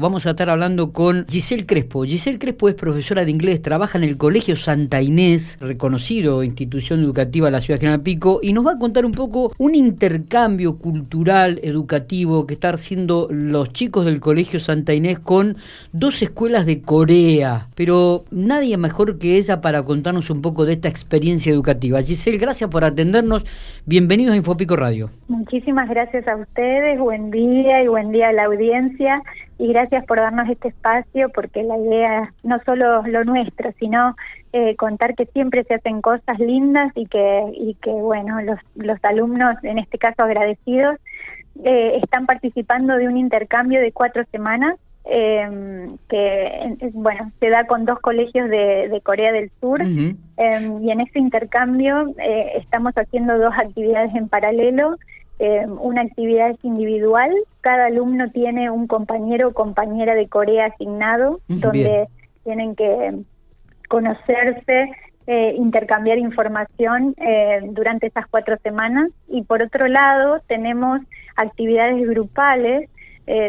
Vamos a estar hablando con Giselle Crespo. Giselle Crespo es profesora de inglés, trabaja en el Colegio Santa Inés, reconocido institución educativa de la ciudad de General Pico, y nos va a contar un poco un intercambio cultural, educativo que están haciendo los chicos del Colegio Santa Inés con dos escuelas de Corea. Pero nadie mejor que ella para contarnos un poco de esta experiencia educativa. Giselle, gracias por atendernos. Bienvenidos a Infopico Radio. Muchísimas gracias a ustedes. Buen día y buen día a la audiencia y gracias por darnos este espacio porque la idea no solo lo nuestro, sino eh, contar que siempre se hacen cosas lindas y que, y que bueno, los, los alumnos, en este caso agradecidos, eh, están participando de un intercambio de cuatro semanas eh, que bueno se da con dos colegios de, Corea del Sur. Em, y en ese intercambio eh, estamos haciendo dos actividades en paralelo eh, una actividad es individual, cada alumno tiene un compañero o compañera de Corea asignado, donde tienen que conocerse, eh, intercambiar información eh, durante esas cuatro semanas. Y por otro lado, tenemos actividades grupales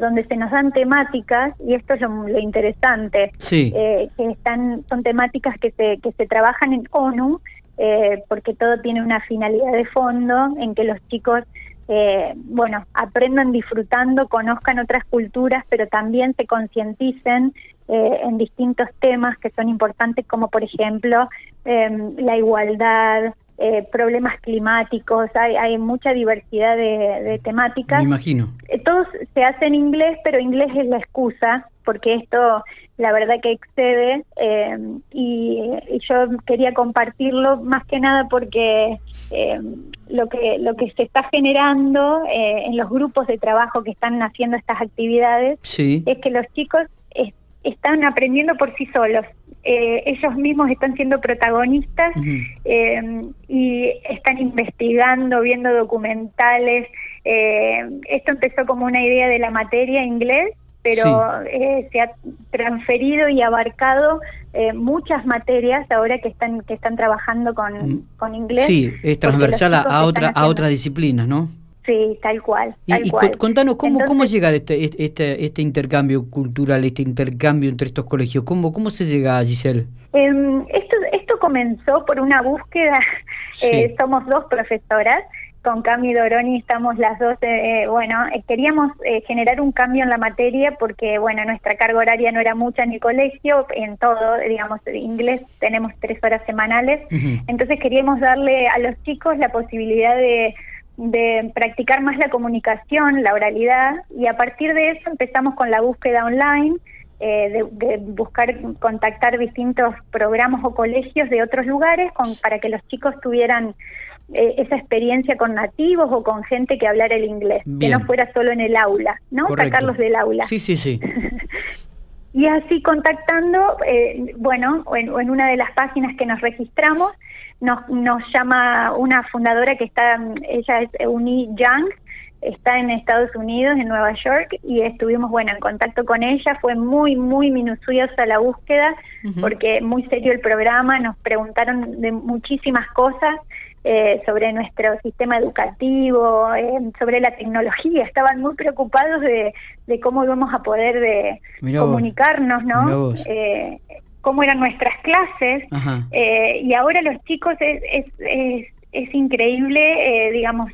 donde se nos dan temáticas, y esto es lo, interesante, que están, son temáticas que se, que se trabajan en ONU, porque todo tiene una finalidad de fondo en que los chicos eh, bueno, aprendan disfrutando, conozcan otras culturas, pero también se concienticen eh, en distintos temas que son importantes, como por ejemplo em, la igualdad, eh, problemas climáticos, hay, hay mucha diversidad de, temáticas. Me imagino. Eh, todos se hace en inglés, pero inglés es la excusa, porque esto la verdad que excede eh, y, yo quería compartirlo más que nada porque lo que lo que se está generando en los grupos de trabajo que están haciendo estas actividades es que los chicos están aprendiendo por sí solos. Eh, ellos mismos están siendo protagonistas eh, y están investigando, viendo documentales. Eh, esto empezó como una idea de la materia inglés, pero se ha transferido y abarcado muchas materias ahora que están que están trabajando con, mm. con inglés. Sí, es transversal a, otra, a otras disciplinas, ¿no? Sí, tal cual. y, contanos cómo, cómo llega este, este, este intercambio cultural, este intercambio entre estos colegios. ¿Cómo, cómo se llega, Giselle? Eh, esto, esto comenzó por una búsqueda. Eh, somos dos profesoras. Con Cami Doroni estamos las dos, eh, bueno, eh, queríamos generar un cambio en la materia porque, bueno, nuestra carga horaria no era mucha en el colegio, en todo, digamos, inglés tenemos tres horas semanales, entonces queríamos darle a los chicos la posibilidad de de practicar más la comunicación, la oralidad, y a partir de eso empezamos con la búsqueda online, eh, de, buscar contactar distintos programas o colegios de otros lugares con, para que los chicos tuvieran eh, esa experiencia con nativos o con gente que hablara el inglés, que no fuera solo en el aula, ¿no? Sacarlos del aula. Sí, sí, sí. y así contactando, eh, bueno, en, en una de las páginas que nos registramos, nos, nos llama una fundadora que está, ella es Euni Young, está en Estados Unidos, en Nueva York, y estuvimos, bueno, en contacto con ella. Fue muy, muy minuciosa la búsqueda, porque muy serio el programa, nos preguntaron de muchísimas cosas. Eh, sobre nuestro sistema educativo, eh, sobre la tecnología, estaban muy preocupados de, de cómo íbamos a poder de comunicarnos, ¿no? Eh, cómo eran nuestras clases eh, y ahora los chicos es, es, es, increíble, eh, digamos,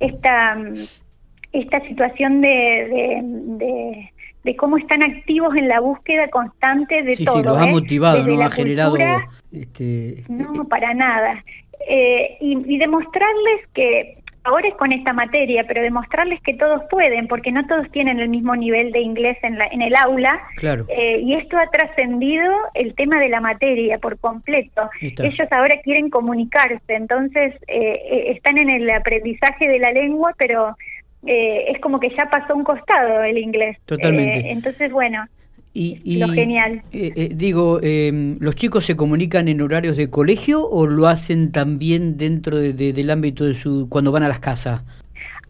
esta, esta situación de, de, cómo están activos en la búsqueda constante de todo. Sí, los ha ¿eh? motivado, ¿no? Ha generado... Este... No, para nada. Y, y demostrarles que ahora es con esta materia, pero demostrarles que todos pueden, porque no todos tienen el mismo nivel de inglés en, la, en el aula. Claro. Eh, y esto ha trascendido el tema de la materia por completo. Ellos ahora quieren comunicarse, entonces eh, eh, están en el aprendizaje de la lengua, pero es como que ya pasó un costado el inglés. Totalmente. entonces, bueno, y, lo genial. Eh, eh, digo, em, ¿los chicos se comunican en horarios de colegio o lo hacen también dentro del ámbito de su cuando van a las casas?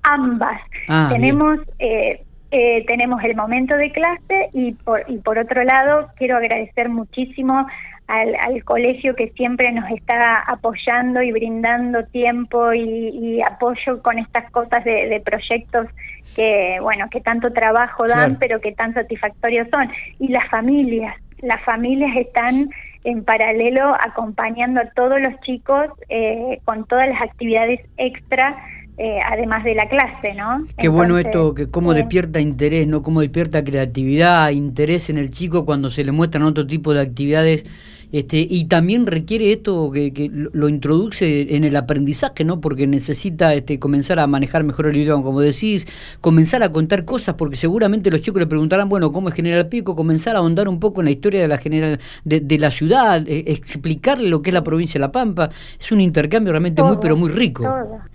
Ambas. Ah, tenemos eh, tenemos el momento de clase y por y por otro lado quiero agradecer muchísimo al, colegio que siempre nos está apoyando y brindando tiempo y, apoyo con estas cosas de, proyectos que bueno, que tanto trabajo dan, pero que tan satisfactorios son. Y las familias, las familias están en paralelo acompañando a todos los chicos eh, con todas las actividades extra eh, además de la clase, ¿no? Qué bueno esto, que cómo despierta interés, ¿no? Cómo despierta creatividad, interés en el chico cuando se le muestran otro tipo de actividades este, y también requiere esto que, lo introduce en el aprendizaje, ¿no? Porque necesita este, comenzar a manejar mejor el idioma, como decís, comenzar a contar cosas, porque seguramente los chicos le preguntarán, bueno, ¿cómo es General Pico? Comenzar a ahondar un poco en la historia de la general de, la ciudad, eh, explicarle lo que es la provincia de La Pampa. Es un intercambio realmente muy, pero muy rico.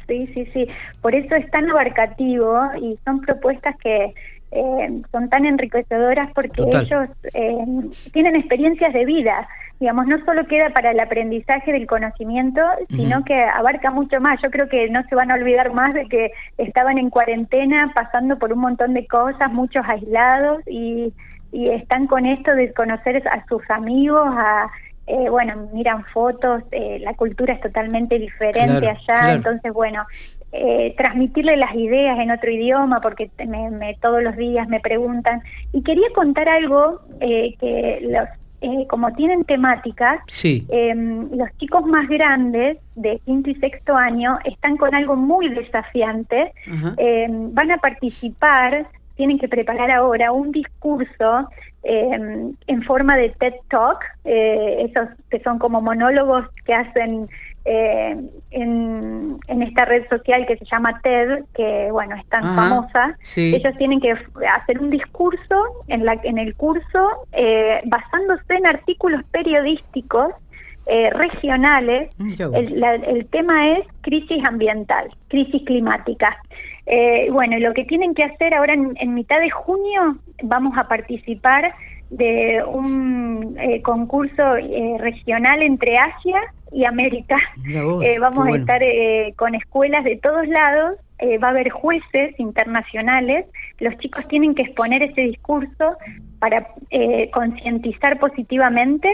Sí, sí, sí. Por eso es tan abarcativo y son propuestas que eh, son tan enriquecedoras porque ellos eh, tienen experiencias de vida. Digamos, no solo queda para el aprendizaje del conocimiento, sino que abarca mucho más. Yo creo que no se van a olvidar más de que estaban en cuarentena pasando por un montón de cosas, muchos aislados, y, y están con esto de conocer a sus amigos, a... Eh, bueno, miran fotos, eh, la cultura es totalmente diferente allá, entonces bueno, eh, transmitirle las ideas en otro idioma porque me, todos los días me preguntan. Y quería contar algo eh, que los eh, como tienen temáticas, em, los chicos más grandes de quinto y sexto año están con algo muy desafiante, em, van a participar, tienen que preparar ahora un discurso em, en forma de TED Talk, eh, esos que son como monólogos que hacen eh, en, esta red social que se llama TED, que bueno, es tan famosa, ellos tienen que hacer un discurso en, la, en el curso eh, basándose en artículos periodísticos eh, regionales. El, el, tema es crisis ambiental, crisis climática. Eh, bueno, lo que tienen que hacer ahora en, en mitad de junio vamos a participar de un eh, concurso eh, regional entre Asia y América. Eh, vamos a estar con escuelas de todos lados, va a haber jueces internacionales, los chicos tienen que exponer ese discurso para concientizar positivamente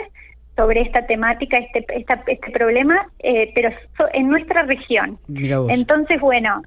sobre esta temática, este, este problema, pero en nuestra región. Entonces, bueno,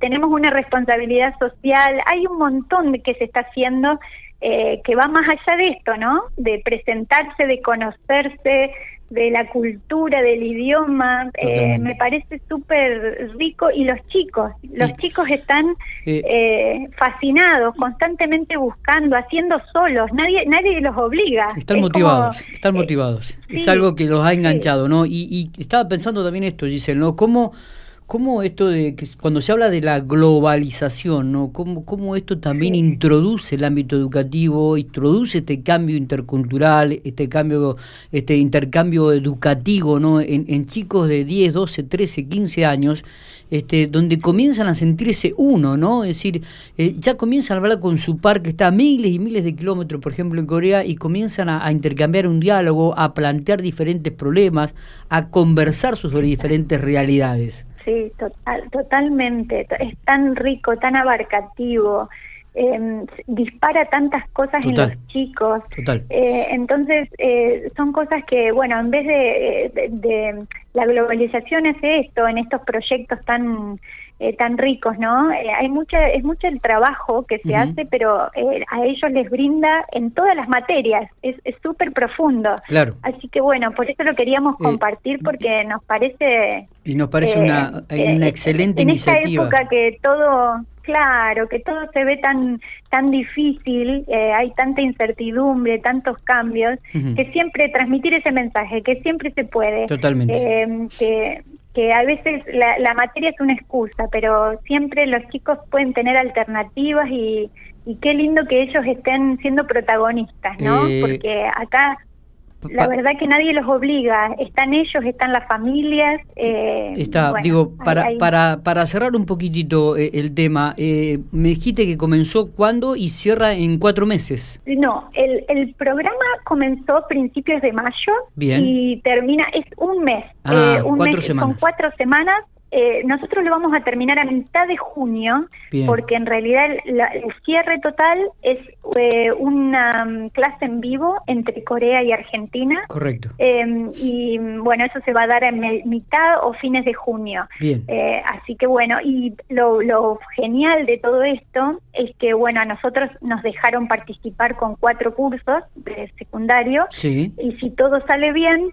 tenemos una responsabilidad social, hay un montón que se está haciendo eh, que va más allá de esto, ¿no? De presentarse, de conocerse, de la cultura, del idioma, eh, me parece súper rico y los chicos, los chicos están eh, fascinados, constantemente buscando, haciendo solos, nadie nadie los obliga. Están motivados, están motivados, es algo que los ha enganchado, ¿no? Y, y estaba pensando también esto, Giselle, ¿no? ¿Cómo ¿Cómo esto de que cuando se habla de la globalización, ¿no? ¿Cómo, cómo esto también introduce el ámbito educativo, introduce este cambio intercultural, este cambio, este intercambio educativo, ¿no? En, chicos de 10, 12, 13, 15 años, este, donde comienzan a sentirse uno, ¿no? Es decir, eh, ya comienzan a hablar con su par que está a miles y miles de kilómetros, por ejemplo, en Corea, y comienzan a, a intercambiar un diálogo, a plantear diferentes problemas, a conversar sobre diferentes realidades. Sí, total, totalmente. Es tan rico, tan abarcativo. Eh, dispara tantas cosas en los chicos. Eh, entonces, eh, son cosas que, bueno, en vez de, de, la globalización es esto, en estos proyectos tan eh, tan ricos, ¿no? Eh, hay mucha, es mucho el trabajo que se hace, pero eh, a ellos les brinda en todas las materias, es súper profundo. Claro. Así que bueno, por eso lo queríamos compartir porque nos parece... Y nos parece una, una excelente iniciativa. En esta época que todo, claro, que todo se ve tan tan difícil, hay tanta incertidumbre, tantos cambios, que siempre transmitir ese mensaje, que siempre se puede. Totalmente. que, que a veces la, la, materia es una excusa, pero siempre los chicos pueden tener alternativas y, y qué lindo que ellos estén siendo protagonistas, ¿no? Eh, Porque acá la verdad que nadie los obliga, están ellos, están las familias. Eh, Está, digo, para, para, para cerrar un poquitito eh, el tema, eh, me dijiste que comenzó cuándo y cierra en cuatro meses. No, el, el programa comenzó a principios de mayo y termina, es un mes. Ah, cuatro semanas. Son cuatro semanas eh, nosotros lo vamos a terminar a mitad de junio, porque en realidad el, cierre total es eh, una mm, clase en vivo entre Corea y Argentina. Correcto. Em, y bueno, eso se va a dar en mitad o fines de junio. Bien. Eh, así que bueno, y lo, lo genial de todo esto es que bueno, a nosotros nos dejaron participar con cuatro cursos de secundario. Sí. Y si todo sale bien,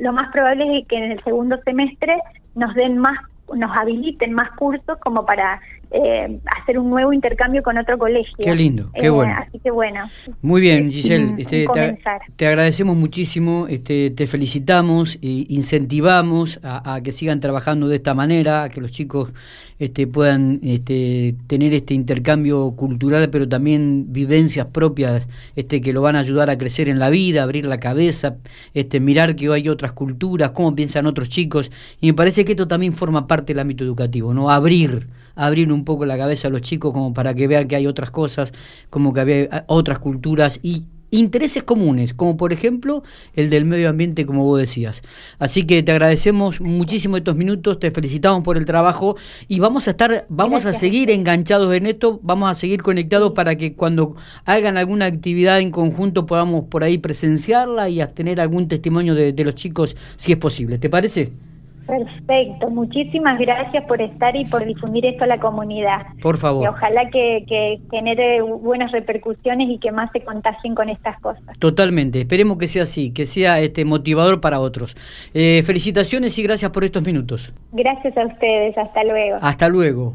lo más probable es que en el segundo semestre nos den más nos habiliten más cursos como para eh, hacer un nuevo intercambio con otro colegio. Qué lindo, qué eh, bueno. Así que bueno. Muy bien, Giselle, este, te, agradecemos muchísimo, este, te felicitamos e incentivamos a, que sigan trabajando de esta manera, a que los chicos este, puedan este, tener este intercambio cultural, pero también vivencias propias este, que lo van a ayudar a crecer en la vida, abrir la cabeza, este, mirar que hay otras culturas, cómo piensan otros chicos. Y me parece que esto también forma parte del ámbito educativo, ¿no? Abrir abrir un poco la cabeza a los chicos como para que vean que hay otras cosas, como que había otras culturas y intereses comunes, como por ejemplo el del medio ambiente, como vos decías. Así que te agradecemos muchísimo estos minutos, te felicitamos por el trabajo y vamos a estar, vamos a seguir enganchados en esto, vamos a seguir conectados para que cuando hagan alguna actividad en conjunto podamos por ahí presenciarla y tener algún testimonio de, de los chicos si es posible. ¿Te parece? Perfecto, muchísimas gracias por estar y por difundir esto a la comunidad. Por favor. Y ojalá que, que, genere buenas repercusiones y que más se contagien con estas cosas. Totalmente, esperemos que sea así, que sea este motivador para otros. Eh, felicitaciones y gracias por estos minutos. Gracias a ustedes, hasta luego. Hasta luego.